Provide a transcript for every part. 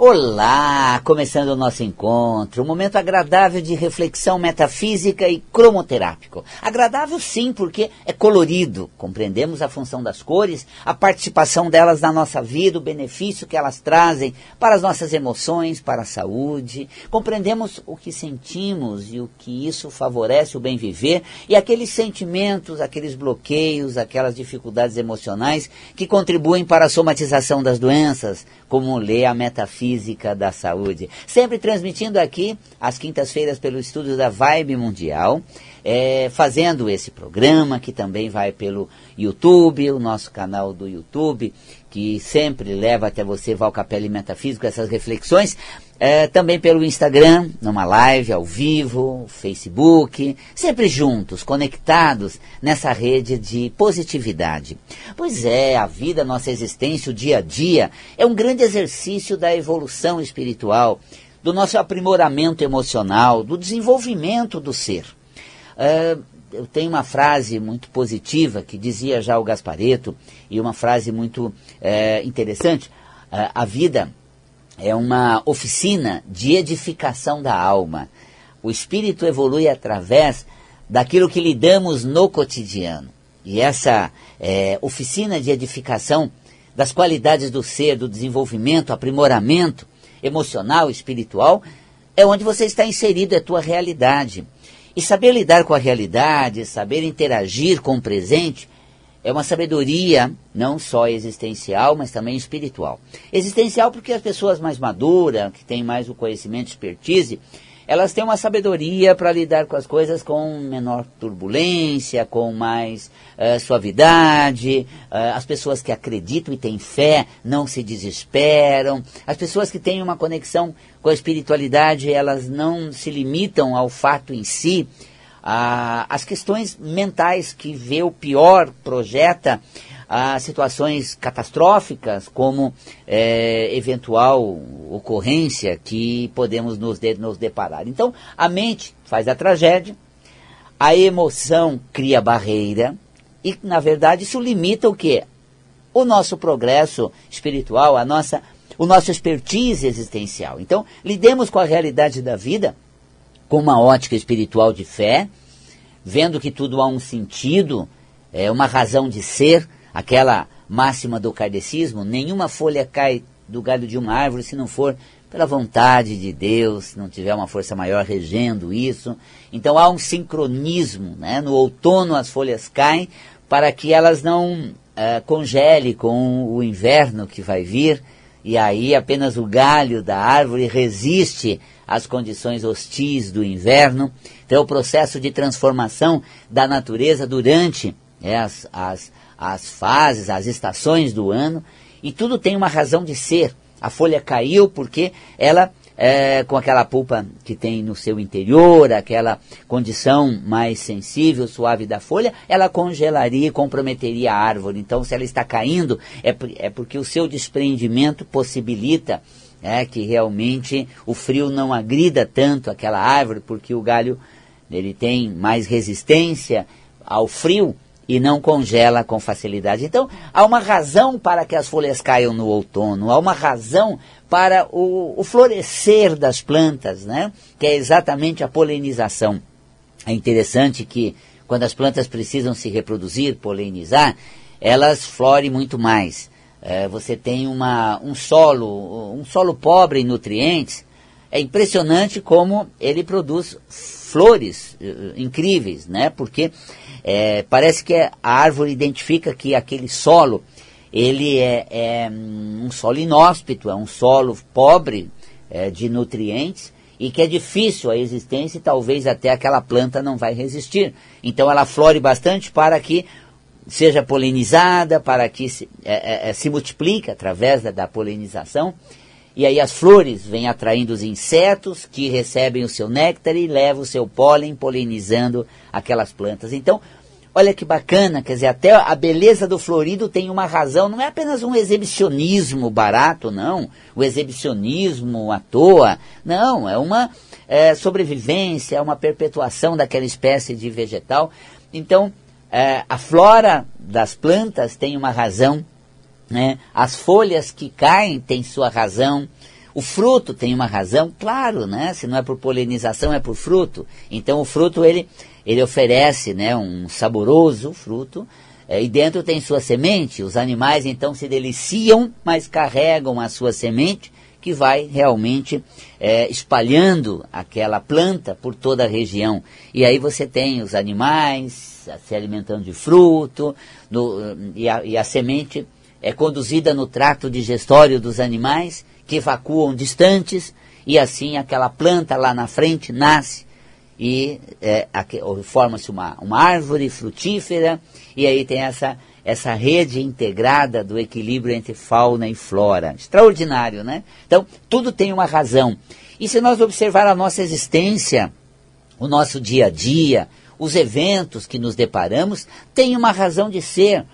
Olá, começando o nosso encontro, um momento agradável de reflexão metafísica e cromoterápico. Agradável sim, porque é colorido, compreendemos a função das cores, a participação delas na nossa vida, o benefício que elas trazem para as nossas emoções, para a saúde, compreendemos o que sentimos e o que isso favorece o bem viver e aqueles sentimentos, aqueles bloqueios, aquelas dificuldades emocionais que contribuem para a somatização das doenças, como lê a metafísica Física da Saúde. Sempre transmitindo aqui, às quintas-feiras, pelo estúdio da Vibe Mundial, é, fazendo esse programa, que também vai pelo YouTube, o nosso canal do YouTube, que sempre leva até você, Val Capelli Metafísico, essas reflexões. É, também pelo Instagram, numa live ao vivo, Facebook, sempre juntos, conectados nessa rede de positividade. Pois é, a vida, nossa existência, o dia a dia, é um grande exercício da evolução espiritual, do nosso aprimoramento emocional, do desenvolvimento do ser. É, eu tenho uma frase muito positiva que dizia já o Gaspareto, e uma frase muito é, interessante. É, a vida é uma oficina de edificação da alma. O espírito evolui através daquilo que lidamos no cotidiano. E essa é, oficina de edificação das qualidades do ser, do desenvolvimento, aprimoramento emocional, espiritual, é onde você está inserido, é a tua realidade. E saber lidar com a realidade, saber interagir com o presente, é uma sabedoria não só existencial, mas também espiritual. Existencial porque as pessoas mais maduras, que têm mais o conhecimento, expertise, elas têm uma sabedoria para lidar com as coisas com menor turbulência, com mais uh, suavidade. Uh, as pessoas que acreditam e têm fé não se desesperam. As pessoas que têm uma conexão com a espiritualidade, elas não se limitam ao fato em si, ah, as questões mentais que vê o pior projeta a situações catastróficas, como é, eventual ocorrência que podemos nos, de, nos deparar. Então, a mente faz a tragédia, a emoção cria barreira, e, na verdade, isso limita o quê? O nosso progresso espiritual, a nossa, o nosso expertise existencial. Então, lidemos com a realidade da vida com uma ótica espiritual de fé, vendo que tudo há um sentido, é uma razão de ser, aquela máxima do kardecismo, nenhuma folha cai do galho de uma árvore se não for pela vontade de Deus, se não tiver uma força maior regendo isso. Então há um sincronismo, né? no outono as folhas caem para que elas não uh, congele com o inverno que vai vir, e aí apenas o galho da árvore resiste às condições hostis do inverno. Então, é o processo de transformação da natureza durante é, as, as, as fases, as estações do ano, e tudo tem uma razão de ser. A folha caiu porque ela é, com aquela polpa que tem no seu interior, aquela condição mais sensível, suave da folha, ela congelaria e comprometeria a árvore. Então, se ela está caindo, é, é porque o seu desprendimento possibilita é, que realmente o frio não agrida tanto aquela árvore, porque o galho ele tem mais resistência ao frio e não congela com facilidade. Então, há uma razão para que as folhas caiam no outono, há uma razão para o, o florescer das plantas, né? que é exatamente a polinização. É interessante que quando as plantas precisam se reproduzir, polinizar, elas florem muito mais. É, você tem uma, um solo, um solo pobre em nutrientes. É impressionante como ele produz flores uh, incríveis, né? Porque é, parece que a árvore identifica que aquele solo ele é, é um solo inóspito, é um solo pobre é, de nutrientes e que é difícil a existência e talvez até aquela planta não vai resistir. Então ela flore bastante para que seja polinizada, para que se, é, é, é, se multiplique através da, da polinização. E aí as flores vêm atraindo os insetos que recebem o seu néctar e levam o seu pólen polinizando aquelas plantas. Então, Olha que bacana, quer dizer, até a beleza do florido tem uma razão, não é apenas um exibicionismo barato, não, o exibicionismo à toa, não, é uma é, sobrevivência, é uma perpetuação daquela espécie de vegetal. Então, é, a flora das plantas tem uma razão, né? as folhas que caem têm sua razão, O fruto tem uma razão, claro, né? Se não é por polinização, é por fruto. Então o fruto ele, ele oferece né, um saboroso fruto, é, e dentro tem sua semente. Os animais então se deliciam, mas carregam a sua semente, que vai realmente é, espalhando aquela planta por toda a região. E aí você tem os animais se alimentando de fruto, no, e, a, e a semente é conduzida no trato digestório dos animais, que evacuam distantes, e assim aquela planta lá na frente nasce e é, forma-se uma, uma árvore frutífera, e aí tem essa, essa rede integrada do equilíbrio entre fauna e flora. Extraordinário, né? Então, tudo tem uma razão. E se nós observar a nossa existência, o nosso dia a dia, os eventos que nos deparamos, tem uma razão de ser.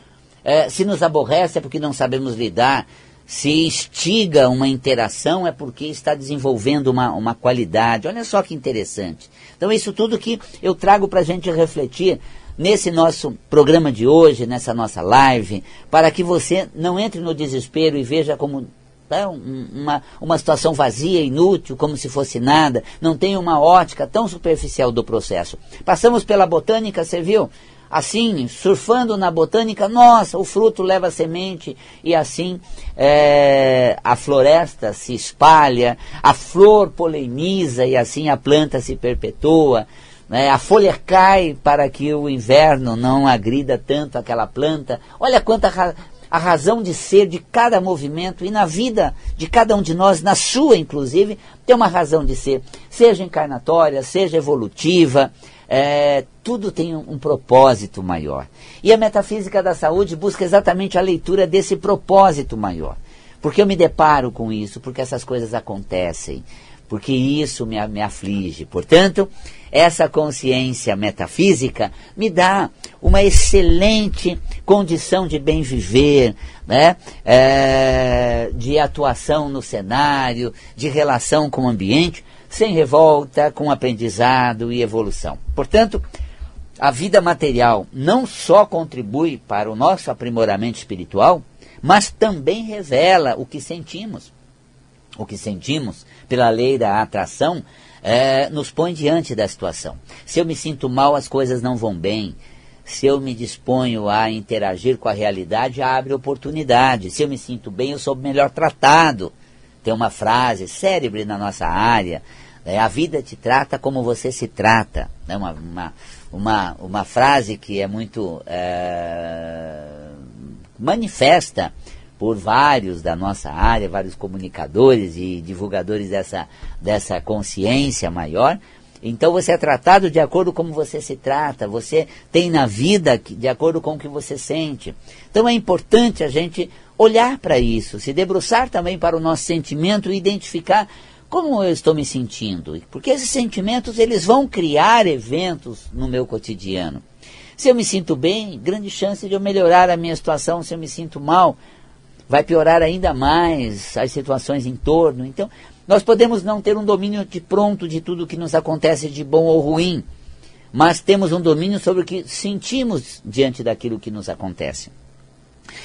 É, se nos aborrece é porque não sabemos lidar. Se instiga uma interação é porque está desenvolvendo uma, uma qualidade. Olha só que interessante. Então, isso tudo que eu trago para a gente refletir nesse nosso programa de hoje, nessa nossa live, para que você não entre no desespero e veja como tá, uma, uma situação vazia, inútil, como se fosse nada, não tem uma ótica tão superficial do processo. Passamos pela botânica, você viu? Assim, surfando na botânica, nossa, o fruto leva semente e assim é, a floresta se espalha, a flor poliniza e assim a planta se perpetua. Né? A folha cai para que o inverno não agrida tanto aquela planta. Olha quanta ra a razão de ser de cada movimento e na vida de cada um de nós, na sua inclusive, tem uma razão de ser, seja encarnatória, seja evolutiva, é, tudo tem um, um, propósito maior. E a metafísica da saúde busca exatamente a leitura desse propósito maior. Porque eu me deparo com isso, porque essas coisas acontecem, porque isso me, me aflige. Portanto, essa consciência metafísica me dá uma excelente condição de bem viver, né? É, de atuação no cenário, de relação com o ambiente, sem revolta, com aprendizado e evolução. Portanto, a vida material não só contribui para o nosso aprimoramento espiritual, mas também revela o que sentimos. O que sentimos pela lei da atração é, nos põe diante da situação. Se eu me sinto mal, as coisas não vão bem. Se eu me disponho a interagir com a realidade, abre oportunidade. Se eu me sinto bem, eu sou melhor tratado. Tem uma frase célebre na nossa área, é, a vida te trata como você se trata. É uma, uma, uma, uma frase que é muito é, manifesta por vários da nossa área, vários comunicadores e divulgadores dessa, dessa consciência maior. Então você é tratado de acordo com como você se trata, você tem na vida de acordo com o que você sente. Então é importante a gente olhar para isso, se debruçar também para o nosso sentimento e identificar como eu estou me sentindo? Porque esses sentimentos eles vão criar eventos no meu cotidiano. Se eu me sinto bem, grande chance de eu melhorar a minha situação. Se eu me sinto mal, vai piorar ainda mais as situações em torno. Então, nós podemos não ter um domínio de pronto de tudo que nos acontece de bom ou ruim, mas temos um domínio sobre o que sentimos diante daquilo que nos acontece.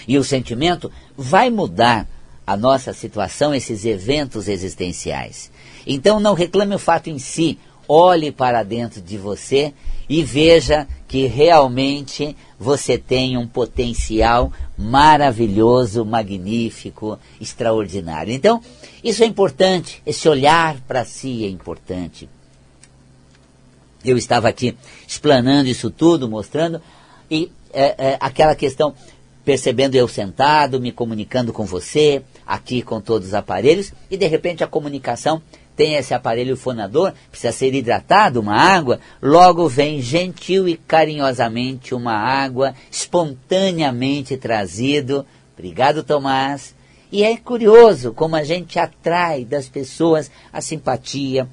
E o sentimento vai mudar a nossa situação, esses eventos existenciais. Então não reclame o fato em si, olhe para dentro de você e veja que realmente você tem um potencial maravilhoso, magnífico, extraordinário. Então, isso é importante, esse olhar para si é importante. Eu estava aqui explanando isso tudo, mostrando, e é, é, aquela questão, percebendo eu sentado, me comunicando com você, aqui com todos os aparelhos e de repente a comunicação tem esse aparelho fonador, precisa ser hidratado, uma água, logo vem gentil e carinhosamente uma água espontaneamente trazido. Obrigado, Tomás. E é curioso como a gente atrai das pessoas a simpatia,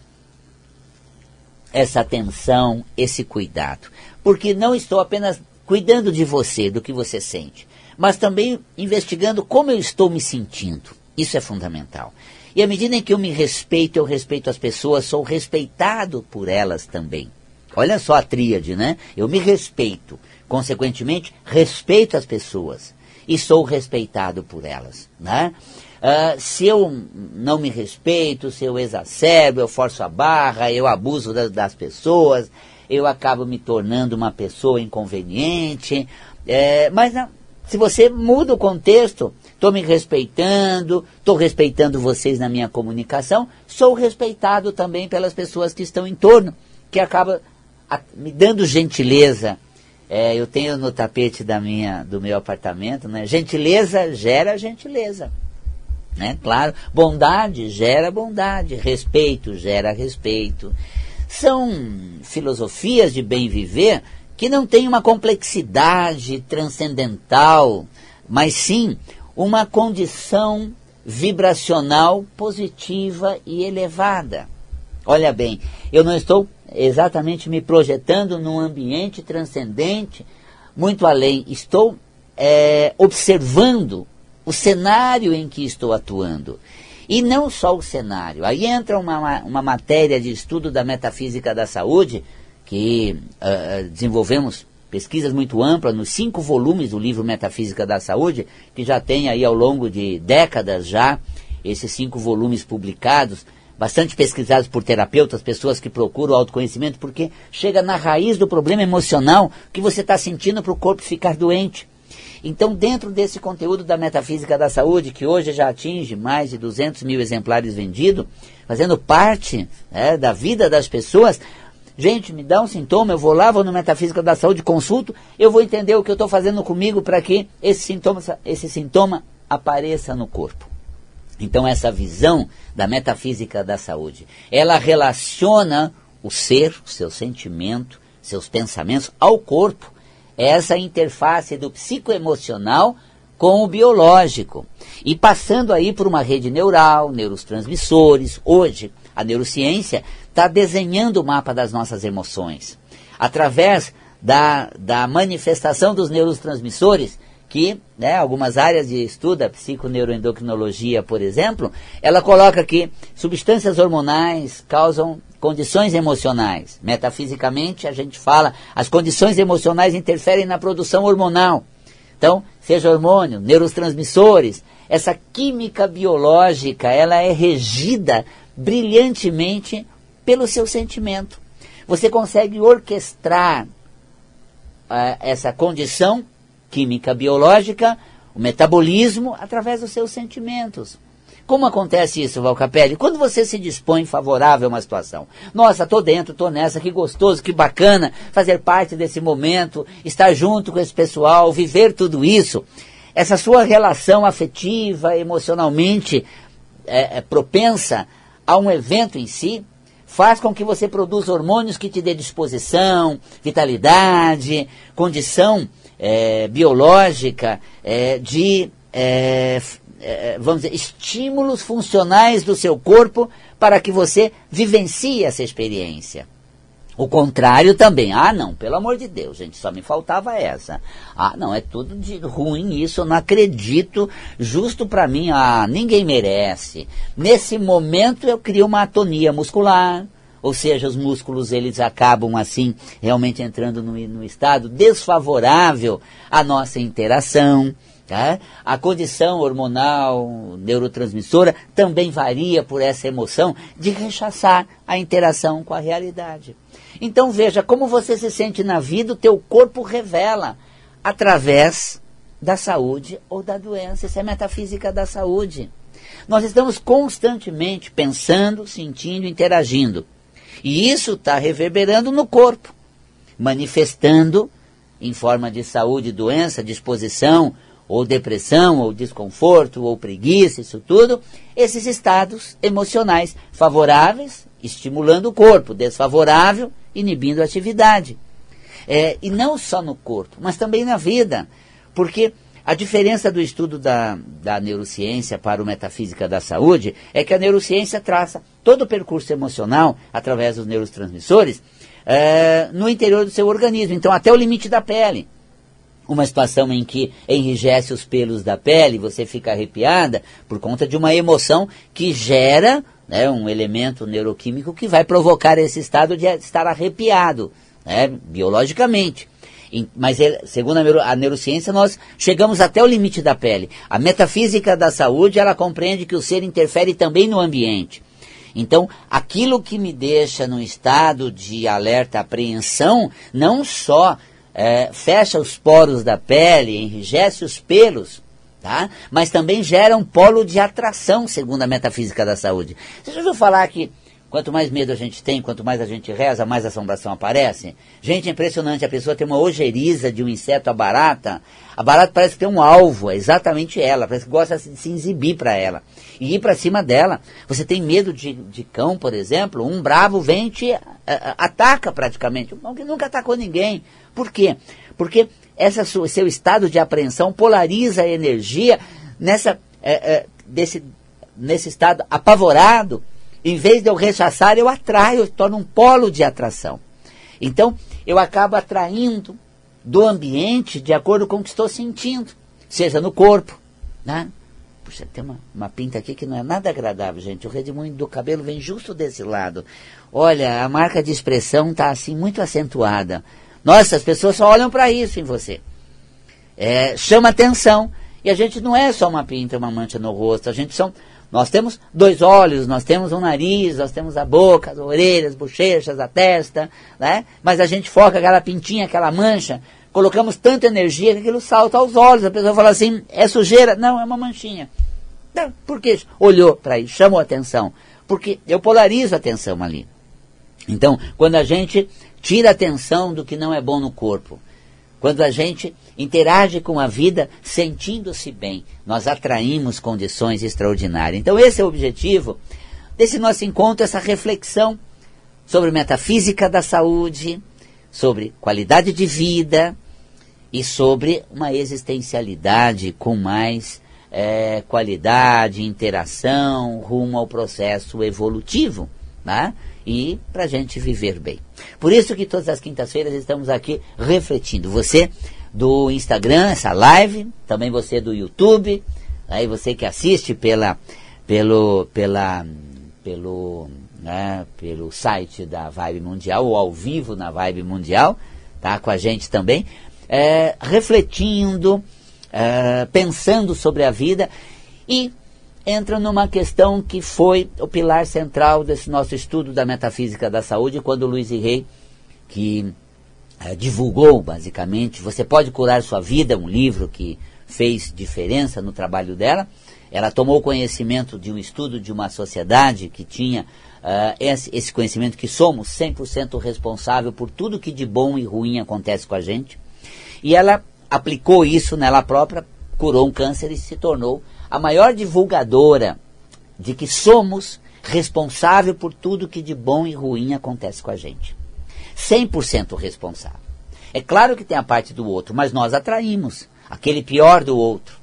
essa atenção, esse cuidado. Porque não estou apenas cuidando de você, do que você sente mas também investigando como eu estou me sentindo. Isso é fundamental. E à medida em que eu me respeito, eu respeito as pessoas, sou respeitado por elas também. Olha só a tríade, né? Eu me respeito, consequentemente, respeito as pessoas e sou respeitado por elas, né? Uh, se eu não me respeito, se eu exacerbo, eu forço a barra, eu abuso das, das pessoas, eu acabo me tornando uma pessoa inconveniente. É, mas não, se você muda o contexto, estou me respeitando, estou respeitando vocês na minha comunicação, sou respeitado também pelas pessoas que estão em torno, que acaba me dando gentileza. É, eu tenho no tapete da minha, do meu apartamento, né? Gentileza gera gentileza. Né? Claro, bondade gera bondade, respeito gera respeito. São filosofias de bem viver que não têm uma complexidade transcendental, mas sim uma condição vibracional positiva e elevada. Olha bem, eu não estou exatamente me projetando num ambiente transcendente, muito além, estou é, observando o cenário em que estou atuando. E não só o cenário. Aí entra uma, uma matéria de estudo da metafísica da saúde, que uh, desenvolvemos pesquisas muito amplas nos cinco volumes do livro Metafísica da Saúde, que já tem aí ao longo de décadas já esses cinco volumes publicados, bastante pesquisados por terapeutas, pessoas que procuram autoconhecimento, porque chega na raiz do problema emocional que você está sentindo para o corpo ficar doente. Então, dentro desse conteúdo da metafísica da saúde, que hoje já atinge mais de 200 mil exemplares vendidos, fazendo parte né, da vida das pessoas, gente, me dá um sintoma, eu vou lá, vou no metafísica da saúde, consulto, eu vou entender o que eu estou fazendo comigo para que esse sintoma, esse sintoma apareça no corpo. Então, essa visão da metafísica da saúde, ela relaciona o ser, o seu sentimento, seus pensamentos ao corpo essa interface do psicoemocional com o biológico. E passando aí por uma rede neural, neurotransmissores. Hoje, a neurociência está desenhando o mapa das nossas emoções. Através da, da manifestação dos neurotransmissores, que né, algumas áreas de estudo, a psiconeuroendocrinologia, por exemplo, ela coloca que substâncias hormonais causam condições emocionais. Metafisicamente, a gente fala, as condições emocionais interferem na produção hormonal. Então, seja hormônio, neurotransmissores, essa química biológica, ela é regida brilhantemente pelo seu sentimento. Você consegue orquestrar uh, essa condição química biológica, o metabolismo, através dos seus sentimentos. Como acontece isso, Valcapelli? Quando você se dispõe favorável a uma situação. Nossa, tô dentro, tô nessa, que gostoso, que bacana fazer parte desse momento, estar junto com esse pessoal, viver tudo isso. Essa sua relação afetiva, emocionalmente é, é, propensa a um evento em si, faz com que você produza hormônios que te dê disposição, vitalidade, condição é, biológica é, de é, é, vamos dizer, estímulos funcionais do seu corpo para que você vivencie essa experiência. O contrário também. Ah, não, pelo amor de Deus, gente, só me faltava essa. Ah, não, é tudo de ruim isso, eu não acredito. Justo para mim, ah, ninguém merece. Nesse momento eu crio uma atonia muscular, ou seja, os músculos eles acabam assim realmente entrando no, no estado desfavorável à nossa interação. Tá? A condição hormonal, neurotransmissora, também varia por essa emoção de rechaçar a interação com a realidade. Então veja, como você se sente na vida, o teu corpo revela através da saúde ou da doença. Isso é metafísica da saúde. Nós estamos constantemente pensando, sentindo, interagindo. E isso está reverberando no corpo, manifestando em forma de saúde, doença, disposição, ou depressão, ou desconforto, ou preguiça, isso tudo, esses estados emocionais favoráveis, estimulando o corpo, desfavorável, inibindo a atividade. É, e não só no corpo, mas também na vida, porque a diferença do estudo da, da neurociência para o metafísica da saúde é que a neurociência traça todo o percurso emocional através dos neurotransmissores é, no interior do seu organismo, então até o limite da pele uma situação em que enrijece os pelos da pele, você fica arrepiada por conta de uma emoção que gera né, um elemento neuroquímico que vai provocar esse estado de estar arrepiado, né, biologicamente. Mas, segundo a, neurociência, nós chegamos até o limite da pele. A metafísica da saúde, ela compreende que o ser interfere também no ambiente. Então, aquilo que me deixa num estado de alerta apreensão, não só é, fecha os poros da pele, enrijece os pelos, tá? mas também gera um polo de atração, segundo a metafísica da saúde. Você já ouviu falar que Quanto mais medo a gente tem, quanto mais a gente reza, mais assombração aparece. Gente, é impressionante. A pessoa tem uma ojeriza de um inseto, a barata. A barata parece que tem um alvo, é exatamente ela. Parece que gosta de se exibir para ela. E ir para cima dela. Você tem medo de, de cão, por exemplo. Um bravo vem e te ataca praticamente. Um que nunca atacou ninguém. Por quê? Porque esse seu estado de apreensão polariza a energia nessa, é, é, desse, nesse estado apavorado em vez de eu rechaçar, eu atraio, eu torno um polo de atração. Então, eu acabo atraindo do ambiente de acordo com o que estou sentindo, seja no corpo, né? Puxa, tem uma, uma pinta aqui que não é nada agradável, gente. O redemoinho do cabelo vem justo desse lado. Olha, a marca de expressão está assim muito acentuada. Nossa, as pessoas só olham para isso em você. É, chama atenção. E a gente não é só uma pinta, uma mancha no rosto. A gente são nós temos dois olhos, nós temos um nariz, nós temos a boca, as orelhas, as bochechas, a testa, né? Mas a gente foca aquela pintinha, aquela mancha, colocamos tanta energia que aquilo salta aos olhos. A pessoa fala assim, é sujeira? Não, é uma manchinha. Não, por quê? Olhou para aí, chamou atenção. Porque eu polarizo a atenção ali. Então, quando a gente tira a atenção do que não é bom no corpo, quando a gente interage com a vida sentindo-se bem, nós atraímos condições extraordinárias. Então, esse é o objetivo desse nosso encontro, essa reflexão sobre metafísica da saúde, sobre qualidade de vida e sobre uma existencialidade com mais é, qualidade, interação rumo ao processo evolutivo. Né? E para a gente viver bem. Por isso que todas as quintas-feiras estamos aqui refletindo. Você do Instagram, essa live, também você do YouTube, aí você que assiste pela, pelo, pela, pelo, né, pelo site da Vibe Mundial ou ao vivo na Vibe Mundial, tá com a gente também, é, refletindo, é, pensando sobre a vida e entra numa questão que foi o pilar central desse nosso estudo da metafísica da saúde, quando Luiz Rey, que é, divulgou basicamente, Você Pode Curar Sua Vida, um livro que fez diferença no trabalho dela. Ela tomou conhecimento de um estudo de uma sociedade que tinha uh, esse, esse conhecimento que somos 100% responsável por tudo que de bom e ruim acontece com a gente. E ela aplicou isso nela própria, curou um câncer e se tornou a maior divulgadora de que somos responsável por tudo que de bom e ruim acontece com a gente. 100% responsável. É claro que tem a parte do outro, mas nós atraímos aquele pior do outro.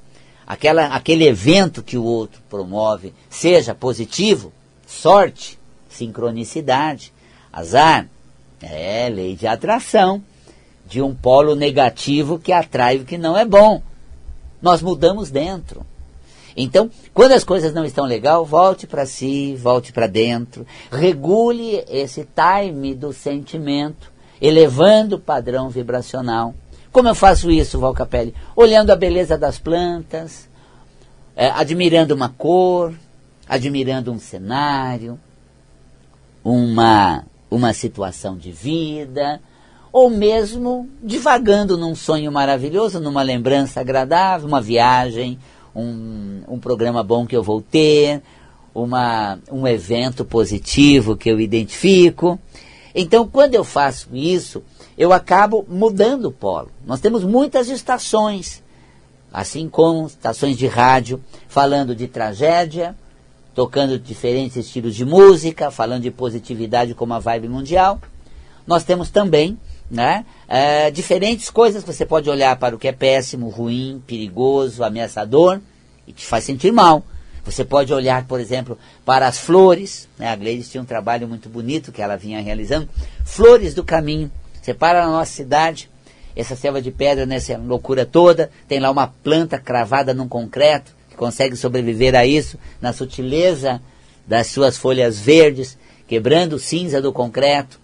Aquela, aquele evento que o outro promove, seja positivo, sorte, sincronicidade, azar, é lei de atração, de um polo negativo que atrai o que não é bom. Nós mudamos dentro. Então, quando as coisas não estão legal, volte para si, volte para dentro, regule esse time do sentimento, elevando o padrão vibracional. Como eu faço isso, Val Capelli? Olhando a beleza das plantas, é, admirando uma cor, admirando um cenário, uma, uma situação de vida, ou mesmo divagando num sonho maravilhoso, numa lembrança agradável, uma viagem, um, um programa bom que eu vou ter, uma, um evento positivo que eu identifico. Então, quando eu faço isso, eu acabo mudando o polo. Nós temos muitas estações, assim como estações de rádio, falando de tragédia, tocando diferentes estilos de música, falando de positividade como a vibe mundial. Nós temos também né? É, diferentes coisas você pode olhar para o que é péssimo, ruim, perigoso, ameaçador e te faz sentir mal. Você pode olhar, por exemplo, para as flores. Né? A Gleides tinha um trabalho muito bonito que ela vinha realizando. Flores do caminho. Você para na nossa cidade, essa selva de pedra, nessa loucura toda, tem lá uma planta cravada num concreto, que consegue sobreviver a isso, na sutileza das suas folhas verdes, quebrando cinza do concreto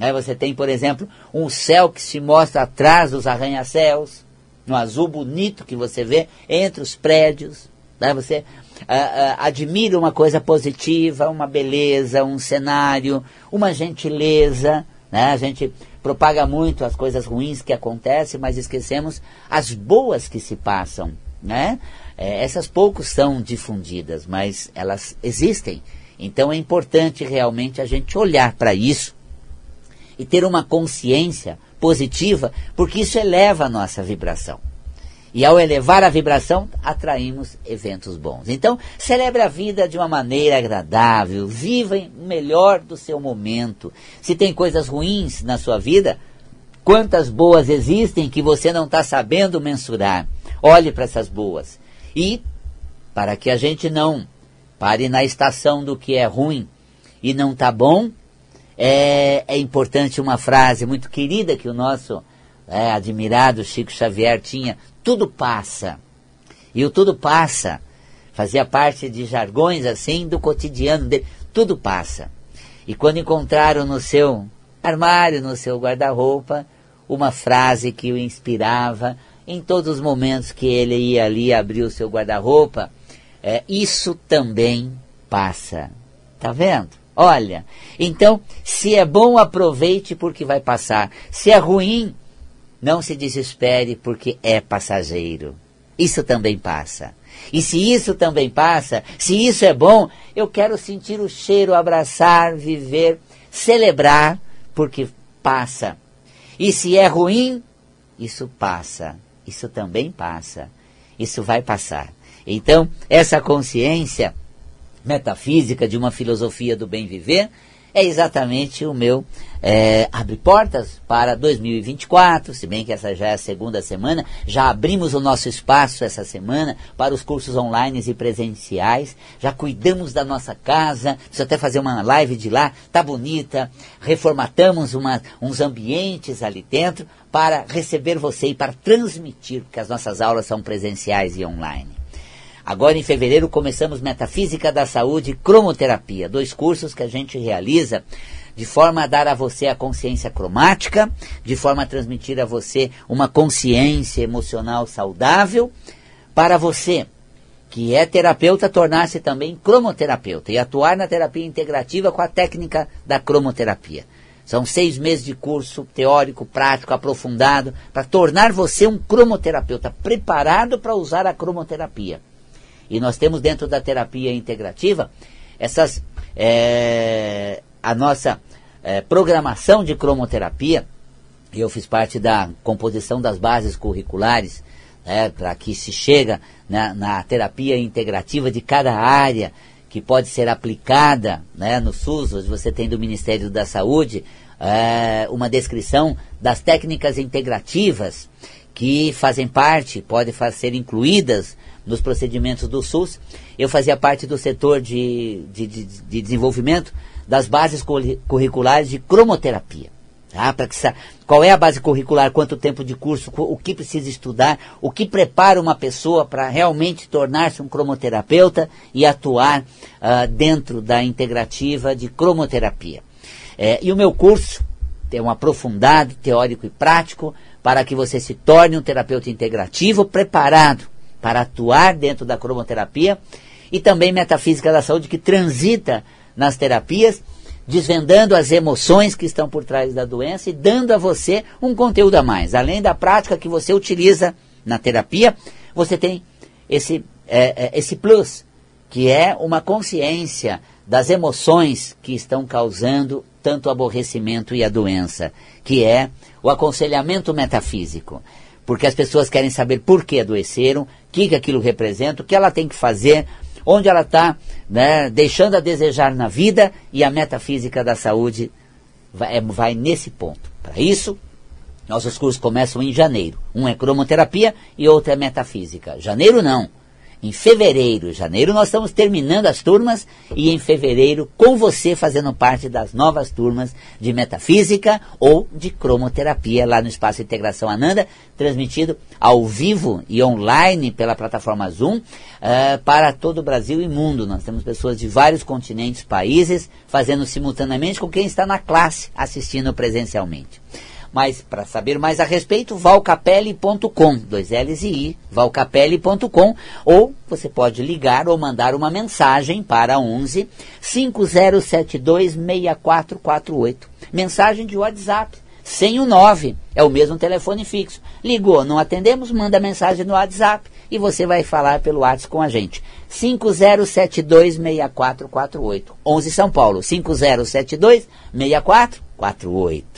Aí você tem, por exemplo, um céu que se mostra atrás dos arranha-céus, um azul bonito que você vê entre os prédios. Né? Você uh, uh, admira uma coisa positiva, uma beleza, um cenário, uma gentileza. Né? A gente propaga muito as coisas ruins que acontecem, mas esquecemos as boas que se passam. Né? É, essas poucos são difundidas, mas elas existem. Então é importante realmente a gente olhar para isso e ter uma consciência positiva, porque isso eleva a nossa vibração. E ao elevar a vibração, atraímos eventos bons. Então, celebre a vida de uma maneira agradável, viva o melhor do seu momento. Se tem coisas ruins na sua vida, quantas boas existem que você não está sabendo mensurar? Olhe para essas boas. E, para que a gente não pare na estação do que é ruim e não está bom, é, é importante uma frase muito querida que o nosso é, admirado Chico Xavier tinha: tudo passa. E o tudo passa fazia parte de jargões assim do cotidiano dele. Tudo passa. E quando encontraram no seu armário, no seu guarda-roupa, uma frase que o inspirava em todos os momentos que ele ia ali abrir o seu guarda-roupa, é, isso também passa. Tá vendo? Olha, então, se é bom, aproveite porque vai passar. Se é ruim, não se desespere porque é passageiro. Isso também passa. E se isso também passa, se isso é bom, eu quero sentir o cheiro, abraçar, viver, celebrar, porque passa. E se é ruim, isso passa. Isso também passa. Isso vai passar. Então, essa consciência metafísica de uma filosofia do bem viver é exatamente o meu é, abre portas para 2024, se bem que essa já é a segunda semana, já abrimos o nosso espaço essa semana para os cursos online e presenciais, já cuidamos da nossa casa, preciso até fazer uma live de lá, tá bonita, reformatamos uma, uns ambientes ali dentro para receber você e para transmitir, porque as nossas aulas são presenciais e online. Agora, em fevereiro, começamos Metafísica da Saúde e Cromoterapia, dois cursos que a gente realiza de forma a dar a você a consciência cromática, de forma a transmitir a você uma consciência emocional saudável, para você, que é terapeuta, tornar-se também cromoterapeuta e atuar na terapia integrativa com a técnica da cromoterapia. São seis meses de curso teórico, prático, aprofundado, para tornar você um cromoterapeuta preparado para usar a cromoterapia. E nós temos dentro da terapia integrativa essas é, a nossa é, programação de cromoterapia. Eu fiz parte da composição das bases curriculares né, para que se chega na, na, terapia integrativa de cada área que pode ser aplicada né, no SUS. Você tem do Ministério da Saúde é, uma descrição das técnicas integrativas que fazem parte, podem ser incluídas nos procedimentos do SUS. Eu fazia parte do setor de, de, de, de desenvolvimento das bases curriculares de cromoterapia. Tá? Para que qual é a base curricular, quanto tempo de curso, o que precisa estudar, o que prepara uma pessoa para realmente tornar-se um cromoterapeuta e atuar uh, dentro da integrativa de cromoterapia. É, e o meu curso é um aprofundado, teórico e prático, para que você se torne um terapeuta integrativo preparado para atuar dentro da cromoterapia e também metafísica da saúde que transita nas terapias, desvendando as emoções que estão por trás da doença e dando a você um conteúdo a mais. Além da prática que você utiliza na terapia, você tem esse, é, é, esse plus, que é uma consciência das emoções que estão causando tanto o aborrecimento e a doença, que é o aconselhamento metafísico porque as pessoas querem saber por que adoeceram, o que, que aquilo representa, o que ela tem que fazer, onde ela está né, deixando a desejar na vida e a metafísica da saúde vai, é, vai nesse ponto. Para isso, nossos cursos começam em janeiro. Um é cromoterapia e outro é metafísica. Janeiro não. Em fevereiro, janeiro nós estamos terminando as turmas e em fevereiro com você fazendo parte das novas turmas de metafísica ou de cromoterapia lá no Espaço Integração Ananda, transmitido ao vivo e online pela plataforma Zoom uh, para todo o Brasil e mundo. Nós temos pessoas de vários continentes, países, fazendo simultaneamente com quem está na classe assistindo presencialmente. Mas para saber mais a respeito, valcapelli.com, dois L's e I, valcapelli.com, ou você pode ligar ou mandar uma mensagem para 11 5072 6448. Mensagem de WhatsApp, sem o 9, é o mesmo telefone fixo. Ligou, não atendemos, manda mensagem no WhatsApp e você vai falar pelo WhatsApp com a gente. 5072 6448. 11 São Paulo, 5072 6448.